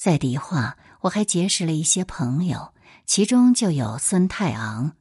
在迪化，我还结识了一些朋友，其中就有孙太昂。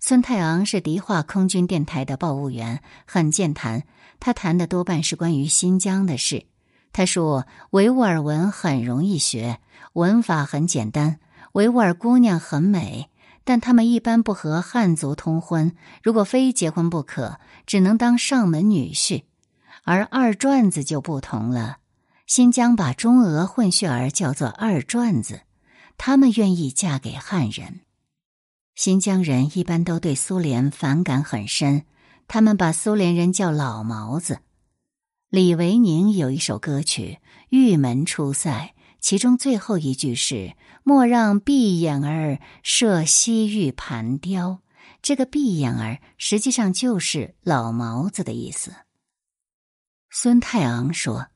孙太昂是迪化空军电台的报务员，很健谈。他谈的多半是关于新疆的事。他说维吾尔文很容易学，文法很简单，维吾尔姑娘很美，但他们一般不和汉族通婚，如果非结婚不可，只能当上门女婿。而二转子就不同了，新疆把中俄混血儿叫做二转子，他们愿意嫁给汉人。新疆人一般都对苏联反感很深，他们把苏联人叫老毛子。李维宁有一首歌曲《玉门出塞》，其中最后一句是“莫让闭眼儿射西域盘雕”，这个“闭眼儿”实际上就是老毛子的意思。孙太昂说，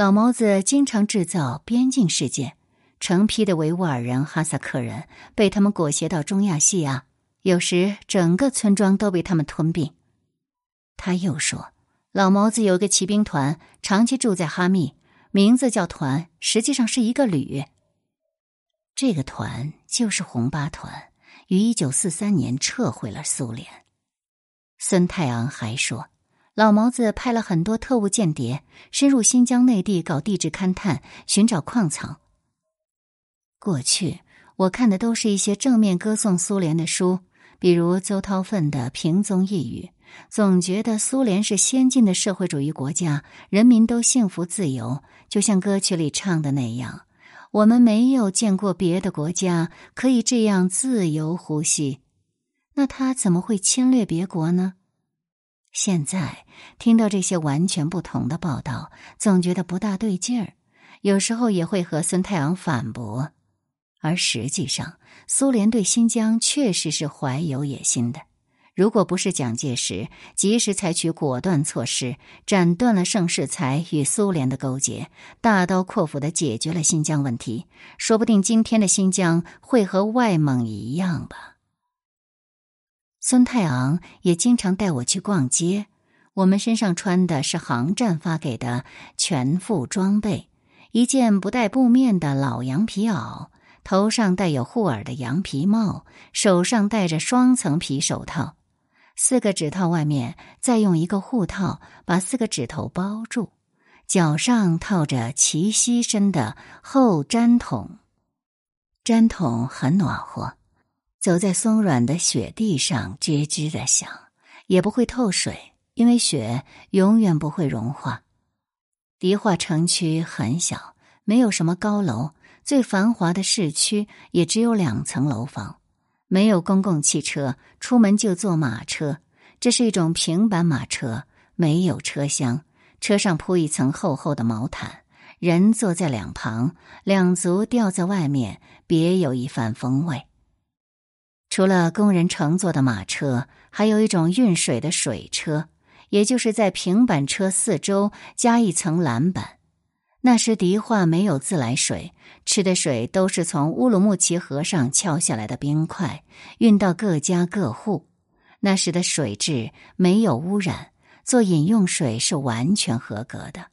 老毛子经常制造边境事件。成批的维吾尔人、哈萨克人被他们裹挟到中亚西亚，有时整个村庄都被他们吞并。他又说，老毛子有个骑兵团，长期住在哈密，名字叫团，实际上是一个旅。这个团就是红八团，于一九四三年撤回了苏联。孙太昂还说，老毛子派了很多特务间谍深入新疆内地搞地质勘探，寻找矿藏。过去我看的都是一些正面歌颂苏联的书，比如邹韬奋的《平宗一语》，总觉得苏联是先进的社会主义国家，人民都幸福自由，就像歌曲里唱的那样。我们没有见过别的国家可以这样自由呼吸，那他怎么会侵略别国呢？现在听到这些完全不同的报道，总觉得不大对劲儿，有时候也会和孙太阳反驳。而实际上，苏联对新疆确实是怀有野心的。如果不是蒋介石及时采取果断措施，斩断了盛世才与苏联的勾结，大刀阔斧的解决了新疆问题，说不定今天的新疆会和外蒙一样吧。孙太昂也经常带我去逛街，我们身上穿的是航站发给的全副装备，一件不带布面的老羊皮袄。头上戴有护耳的羊皮帽，手上戴着双层皮手套，四个指套外面再用一个护套把四个指头包住，脚上套着齐膝深的厚毡筒，毡筒很暖和，走在松软的雪地上吱吱的响，也不会透水，因为雪永远不会融化。迪化城区很小，没有什么高楼。最繁华的市区也只有两层楼房，没有公共汽车，出门就坐马车。这是一种平板马车，没有车厢，车上铺一层厚厚的毛毯，人坐在两旁，两足吊在外面，别有一番风味。除了工人乘坐的马车，还有一种运水的水车，也就是在平板车四周加一层栏板。那时迪化没有自来水，吃的水都是从乌鲁木齐河上敲下来的冰块，运到各家各户。那时的水质没有污染，做饮用水是完全合格的。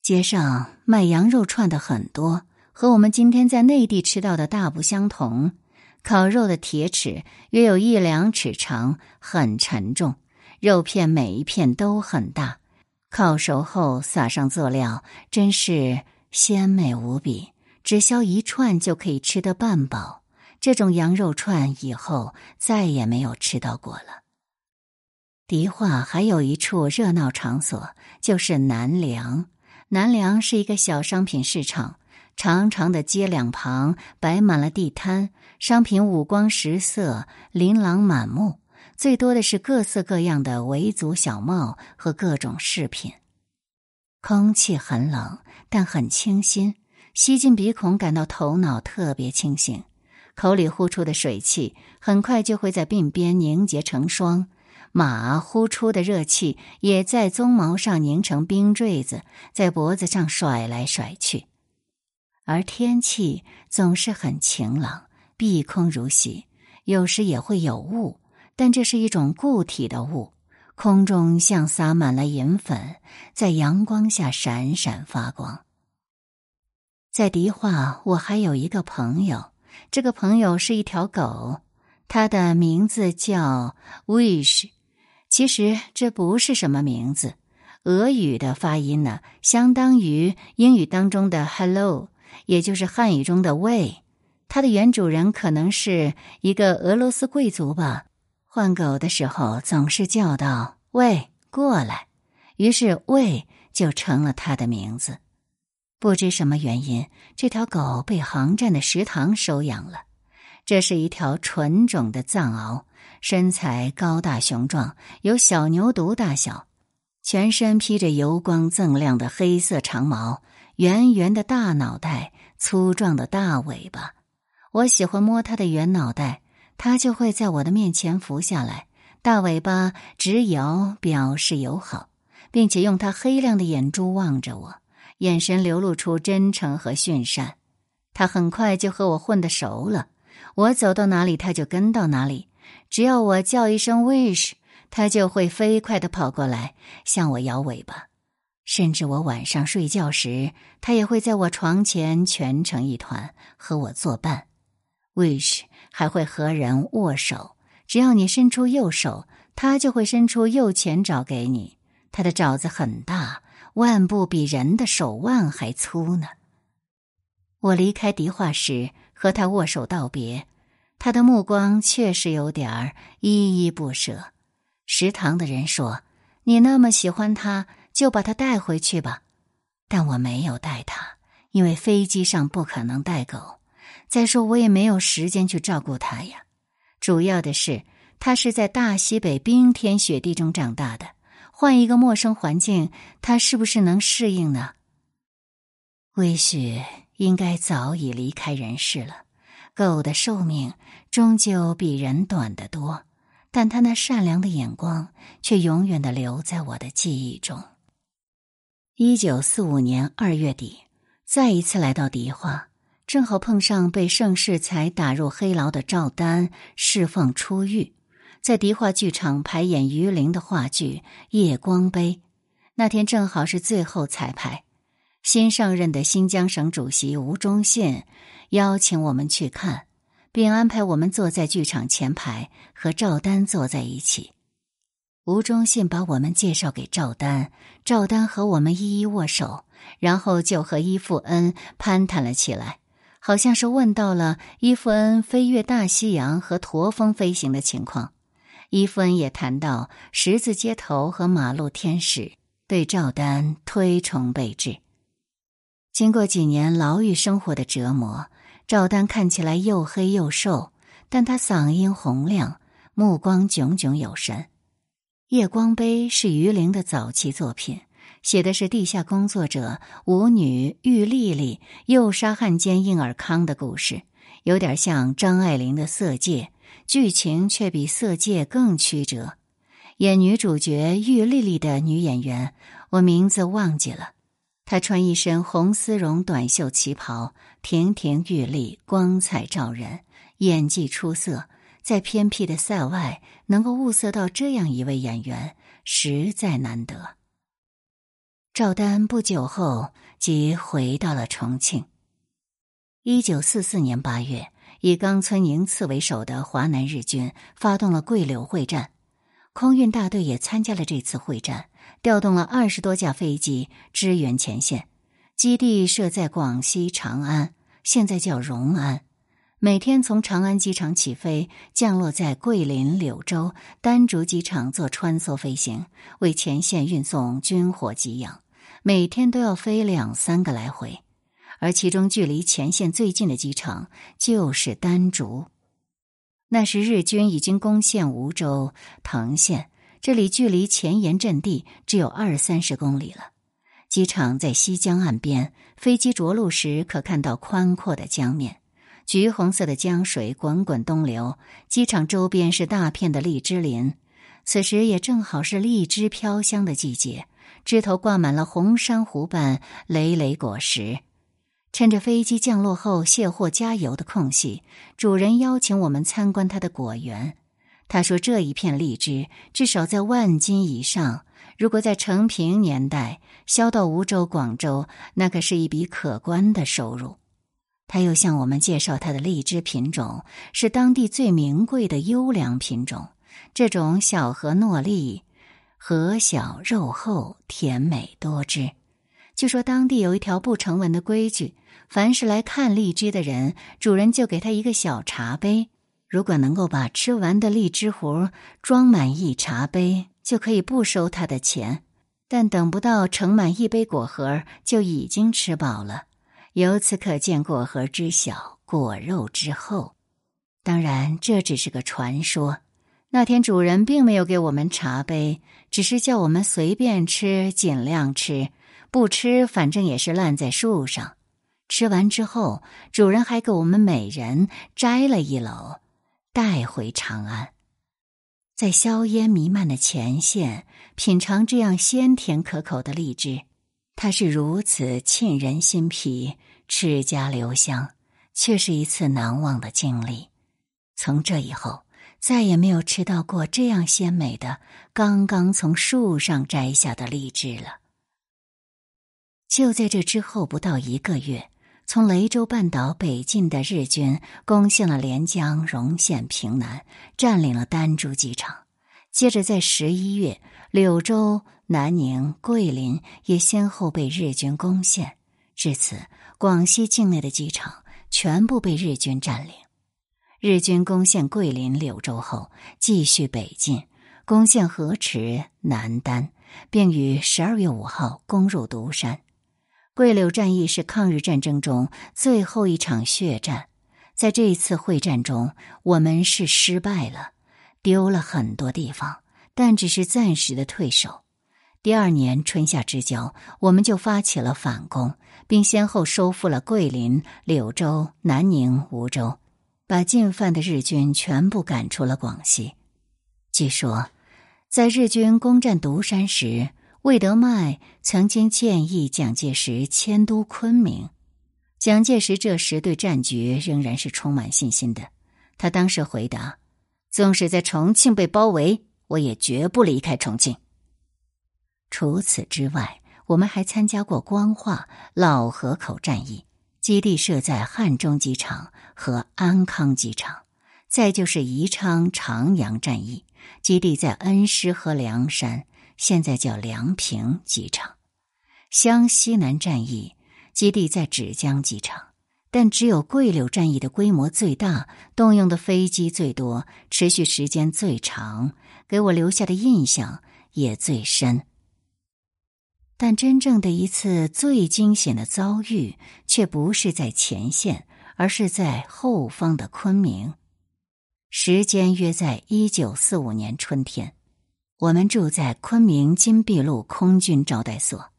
街上卖羊肉串的很多，和我们今天在内地吃到的大不相同。烤肉的铁尺约有一两尺长，很沉重，肉片每一片都很大。烤熟后撒上佐料，真是鲜美无比。只削一串就可以吃得半饱。这种羊肉串以后再也没有吃到过了。迪化还有一处热闹场所，就是南梁。南梁是一个小商品市场，长长的街两旁摆满了地摊，商品五光十色，琳琅满目。最多的是各色各样的维族小帽和各种饰品。空气很冷，但很清新，吸进鼻孔，感到头脑特别清醒。口里呼出的水汽很快就会在鬓边凝结成霜，马呼出的热气也在鬃毛上凝成冰坠子，在脖子上甩来甩去。而天气总是很晴朗，碧空如洗，有时也会有雾。但这是一种固体的雾，空中像撒满了银粉，在阳光下闪闪发光。在迪化，我还有一个朋友，这个朋友是一条狗，它的名字叫 Wish。其实这不是什么名字，俄语的发音呢，相当于英语当中的 “hello”，也就是汉语中的“喂”。它的原主人可能是一个俄罗斯贵族吧。换狗的时候总是叫道“喂，过来”，于是“喂”就成了它的名字。不知什么原因，这条狗被航站的食堂收养了。这是一条纯种的藏獒，身材高大雄壮，有小牛犊大小，全身披着油光锃亮的黑色长毛，圆圆的大脑袋，粗壮的大尾巴。我喜欢摸它的圆脑袋，它就会在我的面前伏下来，大尾巴直摇，表示友好，并且用它黑亮的眼珠望着我。眼神流露出真诚和驯善，他很快就和我混得熟了。我走到哪里，他就跟到哪里。只要我叫一声 “wish”，他就会飞快的跑过来向我摇尾巴。甚至我晚上睡觉时，他也会在我床前蜷成一团和我作伴。wish 还会和人握手，只要你伸出右手，他就会伸出右前爪给你。他的爪子很大。腕部比人的手腕还粗呢。我离开迪化时和他握手道别，他的目光确实有点儿依依不舍。食堂的人说：“你那么喜欢他，就把他带回去吧。”但我没有带他，因为飞机上不可能带狗。再说，我也没有时间去照顾他呀。主要的是，他是在大西北冰天雪地中长大的。换一个陌生环境，他是不是能适应呢？魏雪应该早已离开人世了。狗的寿命终究比人短得多，但他那善良的眼光却永远的留在我的记忆中。一九四五年二月底，再一次来到迪化，正好碰上被盛世才打入黑牢的赵丹释放出狱。在迪化剧场排演于林的话剧《夜光杯》，那天正好是最后彩排。新上任的新疆省主席吴忠信邀请我们去看，并安排我们坐在剧场前排，和赵丹坐在一起。吴忠信把我们介绍给赵丹，赵丹和我们一一握手，然后就和伊富恩攀谈了起来，好像是问到了伊富恩飞越大西洋和驼峰飞行的情况。伊夫恩也谈到十字街头和马路天使，对赵丹推崇备至。经过几年牢狱生活的折磨，赵丹看起来又黑又瘦，但他嗓音洪亮，目光炯炯有神。《夜光杯》是于玲的早期作品，写的是地下工作者舞女玉丽丽诱杀汉奸应尔康的故事，有点像张爱玲的《色戒》。剧情却比《色戒》更曲折。演女主角玉丽丽的女演员，我名字忘记了。她穿一身红丝绒短袖旗袍，亭亭玉立，光彩照人，演技出色。在偏僻的塞外，能够物色到这样一位演员，实在难得。赵丹不久后即回到了重庆。一九四四年八月。以冈村宁次为首的华南日军发动了桂柳会战，空运大队也参加了这次会战，调动了二十多架飞机支援前线。基地设在广西长安，现在叫融安。每天从长安机场起飞，降落在桂林、柳州、丹竹机场做穿梭飞行，为前线运送军火给养。每天都要飞两三个来回。而其中距离前线最近的机场就是丹竹，那时日军已经攻陷梧州、藤县，这里距离前沿阵地只有二三十公里了。机场在西江岸边，飞机着陆时可看到宽阔的江面，橘红色的江水滚滚东流。机场周边是大片的荔枝林，此时也正好是荔枝飘香的季节，枝头挂满了红珊瑚般累累果实。趁着飞机降落后卸货加油的空隙，主人邀请我们参观他的果园。他说：“这一片荔枝至少在万斤以上，如果在成平年代销到梧州、广州，那可是一笔可观的收入。他又向我们介绍他的荔枝品种是当地最名贵的优良品种，这种小核糯粒，核小肉厚，甜美多汁。据说当地有一条不成文的规矩：凡是来看荔枝的人，主人就给他一个小茶杯。如果能够把吃完的荔枝核装满一茶杯，就可以不收他的钱。但等不到盛满一杯果核，就已经吃饱了。由此可见，果核之小，果肉之厚。当然，这只是个传说。那天主人并没有给我们茶杯，只是叫我们随便吃，尽量吃。不吃，反正也是烂在树上。吃完之后，主人还给我们每人摘了一篓，带回长安。在硝烟弥漫的前线，品尝这样鲜甜可口的荔枝，它是如此沁人心脾、齿颊留香，却是一次难忘的经历。从这以后，再也没有吃到过这样鲜美的刚刚从树上摘下的荔枝了。就在这之后不到一个月，从雷州半岛北进的日军攻陷了连江、荣县、平南，占领了丹珠机场。接着在十一月，柳州、南宁、桂林也先后被日军攻陷。至此，广西境内的机场全部被日军占领。日军攻陷桂林、柳州后，继续北进，攻陷河池、南丹，并于十二月五号攻入独山。桂柳战役是抗日战争中最后一场血战，在这一次会战中，我们是失败了，丢了很多地方，但只是暂时的退守。第二年春夏之交，我们就发起了反攻，并先后收复了桂林、柳州、南宁、梧州，把进犯的日军全部赶出了广西。据说，在日军攻占独山时。魏德迈曾经建议蒋介石迁都昆明，蒋介石这时对战局仍然是充满信心的。他当时回答：“纵使在重庆被包围，我也绝不离开重庆。”除此之外，我们还参加过光化、老河口战役，基地设在汉中机场和安康机场；再就是宜昌、长阳战役，基地在恩施和凉山。现在叫梁平机场，湘西南战役基地在芷江机场，但只有桂柳战役的规模最大，动用的飞机最多，持续时间最长，给我留下的印象也最深。但真正的一次最惊险的遭遇，却不是在前线，而是在后方的昆明。时间约在一九四五年春天。我们住在昆明金碧路空军招待所，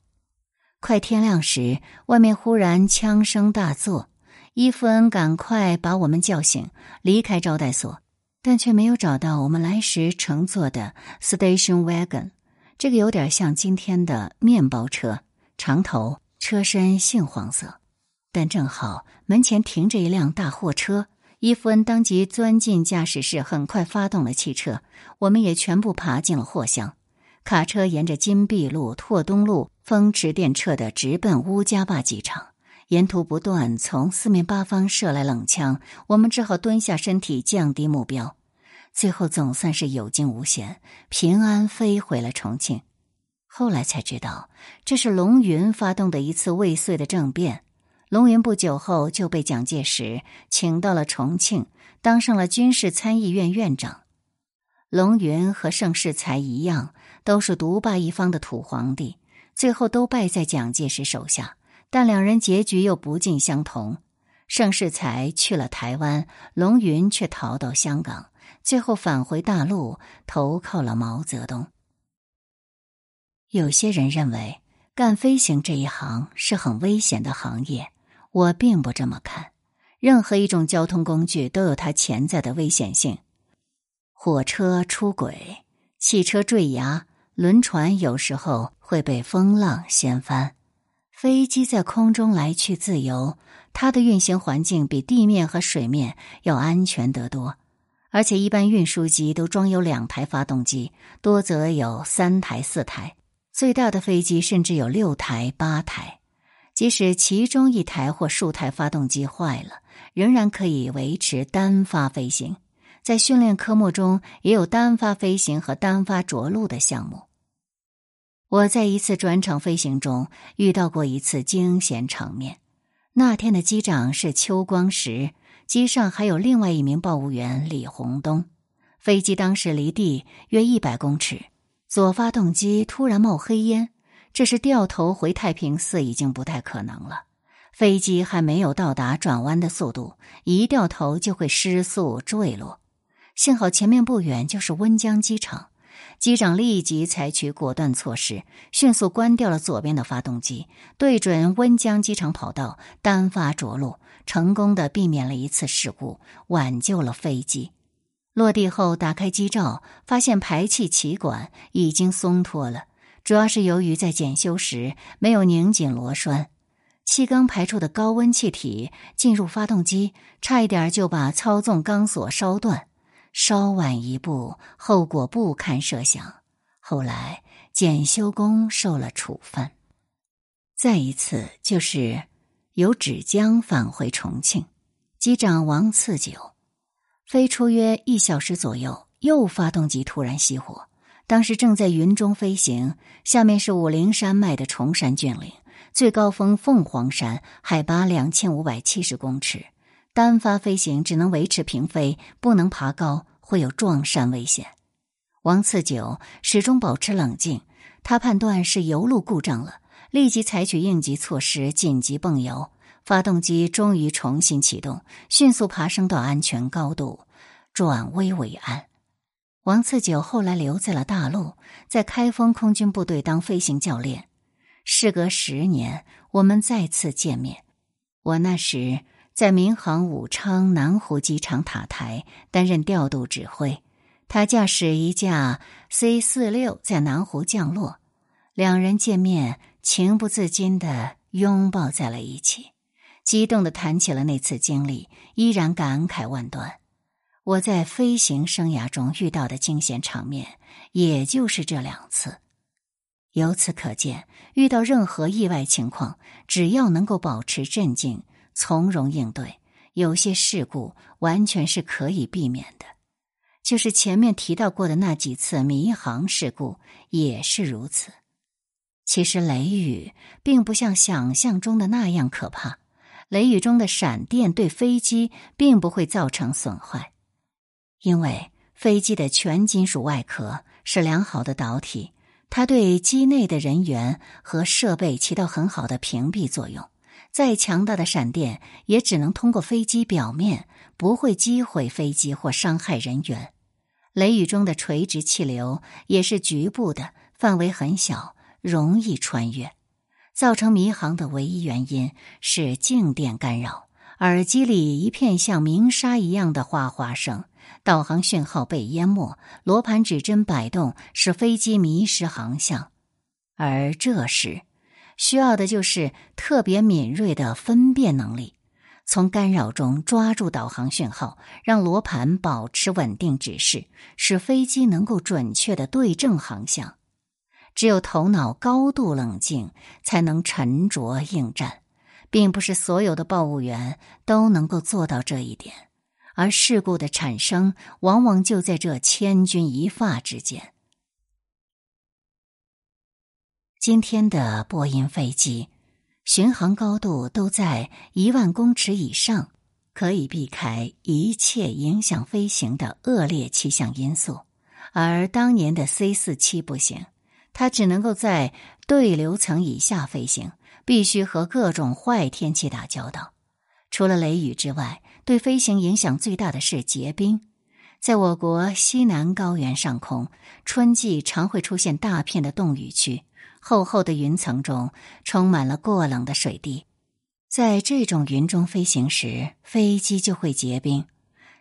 快天亮时，外面忽然枪声大作，伊夫恩赶快把我们叫醒，离开招待所，但却没有找到我们来时乘坐的 station wagon。这个有点像今天的面包车，长头，车身杏黄色，但正好门前停着一辆大货车。伊夫恩当即钻进驾驶室，很快发动了汽车。我们也全部爬进了货箱。卡车沿着金碧路、拓东路、风驰电掣的直奔乌家坝机场。沿途不断从四面八方射来冷枪，我们只好蹲下身体降低目标。最后总算是有惊无险，平安飞回了重庆。后来才知道，这是龙云发动的一次未遂的政变。龙云不久后就被蒋介石请到了重庆，当上了军事参议院院长。龙云和盛世才一样，都是独霸一方的土皇帝，最后都败在蒋介石手下。但两人结局又不尽相同。盛世才去了台湾，龙云却逃到香港，最后返回大陆，投靠了毛泽东。有些人认为，干飞行这一行是很危险的行业。我并不这么看，任何一种交通工具都有它潜在的危险性。火车出轨，汽车坠崖，轮船有时候会被风浪掀翻，飞机在空中来去自由，它的运行环境比地面和水面要安全得多。而且一般运输机都装有两台发动机，多则有三台、四台。最大的飞机甚至有六台、八台。即使其中一台或数台发动机坏了，仍然可以维持单发飞行。在训练科目中，也有单发飞行和单发着陆的项目。我在一次转场飞行中遇到过一次惊险场面。那天的机长是邱光石，机上还有另外一名报务员李洪东。飞机当时离地约一百公尺，左发动机突然冒黑烟。这时掉头回太平寺已经不太可能了，飞机还没有到达转弯的速度，一掉头就会失速坠落。幸好前面不远就是温江机场，机长立即采取果断措施，迅速关掉了左边的发动机，对准温江机场跑道单发着陆，成功的避免了一次事故，挽救了飞机。落地后打开机罩，发现排气气管已经松脱了。主要是由于在检修时没有拧紧螺栓，气缸排出的高温气体进入发动机，差一点就把操纵钢索烧断。稍晚一步，后果不堪设想。后来检修工受了处分。再一次就是由芷江返回重庆，机长王次九飞出约一小时左右，右发动机突然熄火。当时正在云中飞行，下面是武陵山脉的崇山峻岭，最高峰凤凰山，海拔两千五百七十公尺。单发飞行只能维持平飞，不能爬高，会有撞山危险。王次九始终保持冷静，他判断是油路故障了，立即采取应急措施，紧急泵油，发动机终于重新启动，迅速爬升到安全高度，转危为安。王次九后来留在了大陆，在开封空军部队当飞行教练。事隔十年，我们再次见面。我那时在民航武昌南湖机场塔台担任调度指挥，他驾驶一架 C 四六在南湖降落，两人见面，情不自禁的拥抱在了一起，激动的谈起了那次经历，依然感慨万端。我在飞行生涯中遇到的惊险场面，也就是这两次。由此可见，遇到任何意外情况，只要能够保持镇静、从容应对，有些事故完全是可以避免的。就是前面提到过的那几次迷航事故也是如此。其实雷雨并不像想象中的那样可怕，雷雨中的闪电对飞机并不会造成损坏。因为飞机的全金属外壳是良好的导体，它对机内的人员和设备起到很好的屏蔽作用。再强大的闪电也只能通过飞机表面，不会击毁飞机或伤害人员。雷雨中的垂直气流也是局部的，范围很小，容易穿越。造成迷航的唯一原因是静电干扰，耳机里一片像鸣沙一样的哗哗声。导航讯号被淹没，罗盘指针摆动，使飞机迷失航向。而这时，需要的就是特别敏锐的分辨能力，从干扰中抓住导航讯号，让罗盘保持稳定指示，使飞机能够准确的对正航向。只有头脑高度冷静，才能沉着应战，并不是所有的报务员都能够做到这一点。而事故的产生，往往就在这千钧一发之间。今天的波音飞机，巡航高度都在一万公尺以上，可以避开一切影响飞行的恶劣气象因素。而当年的 C 四七不行，它只能够在对流层以下飞行，必须和各种坏天气打交道。除了雷雨之外，对飞行影响最大的是结冰。在我国西南高原上空，春季常会出现大片的冻雨区，厚厚的云层中充满了过冷的水滴。在这种云中飞行时，飞机就会结冰。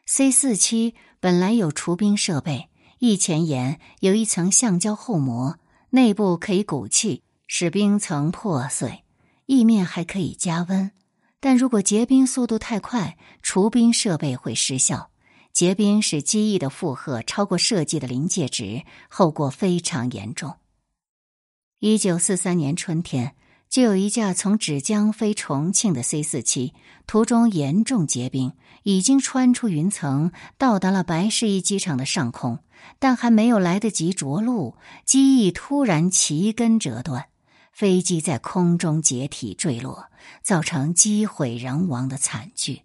C 四七本来有除冰设备，翼前沿有一层橡胶厚膜，内部可以鼓气，使冰层破碎；翼面还可以加温。但如果结冰速度太快，除冰设备会失效。结冰使机翼的负荷超过设计的临界值，后果非常严重。一九四三年春天，就有一架从芷江飞重庆的 C 四七，途中严重结冰，已经穿出云层，到达了白市驿机场的上空，但还没有来得及着陆，机翼突然齐根折断，飞机在空中解体坠落，造成机毁人亡的惨剧。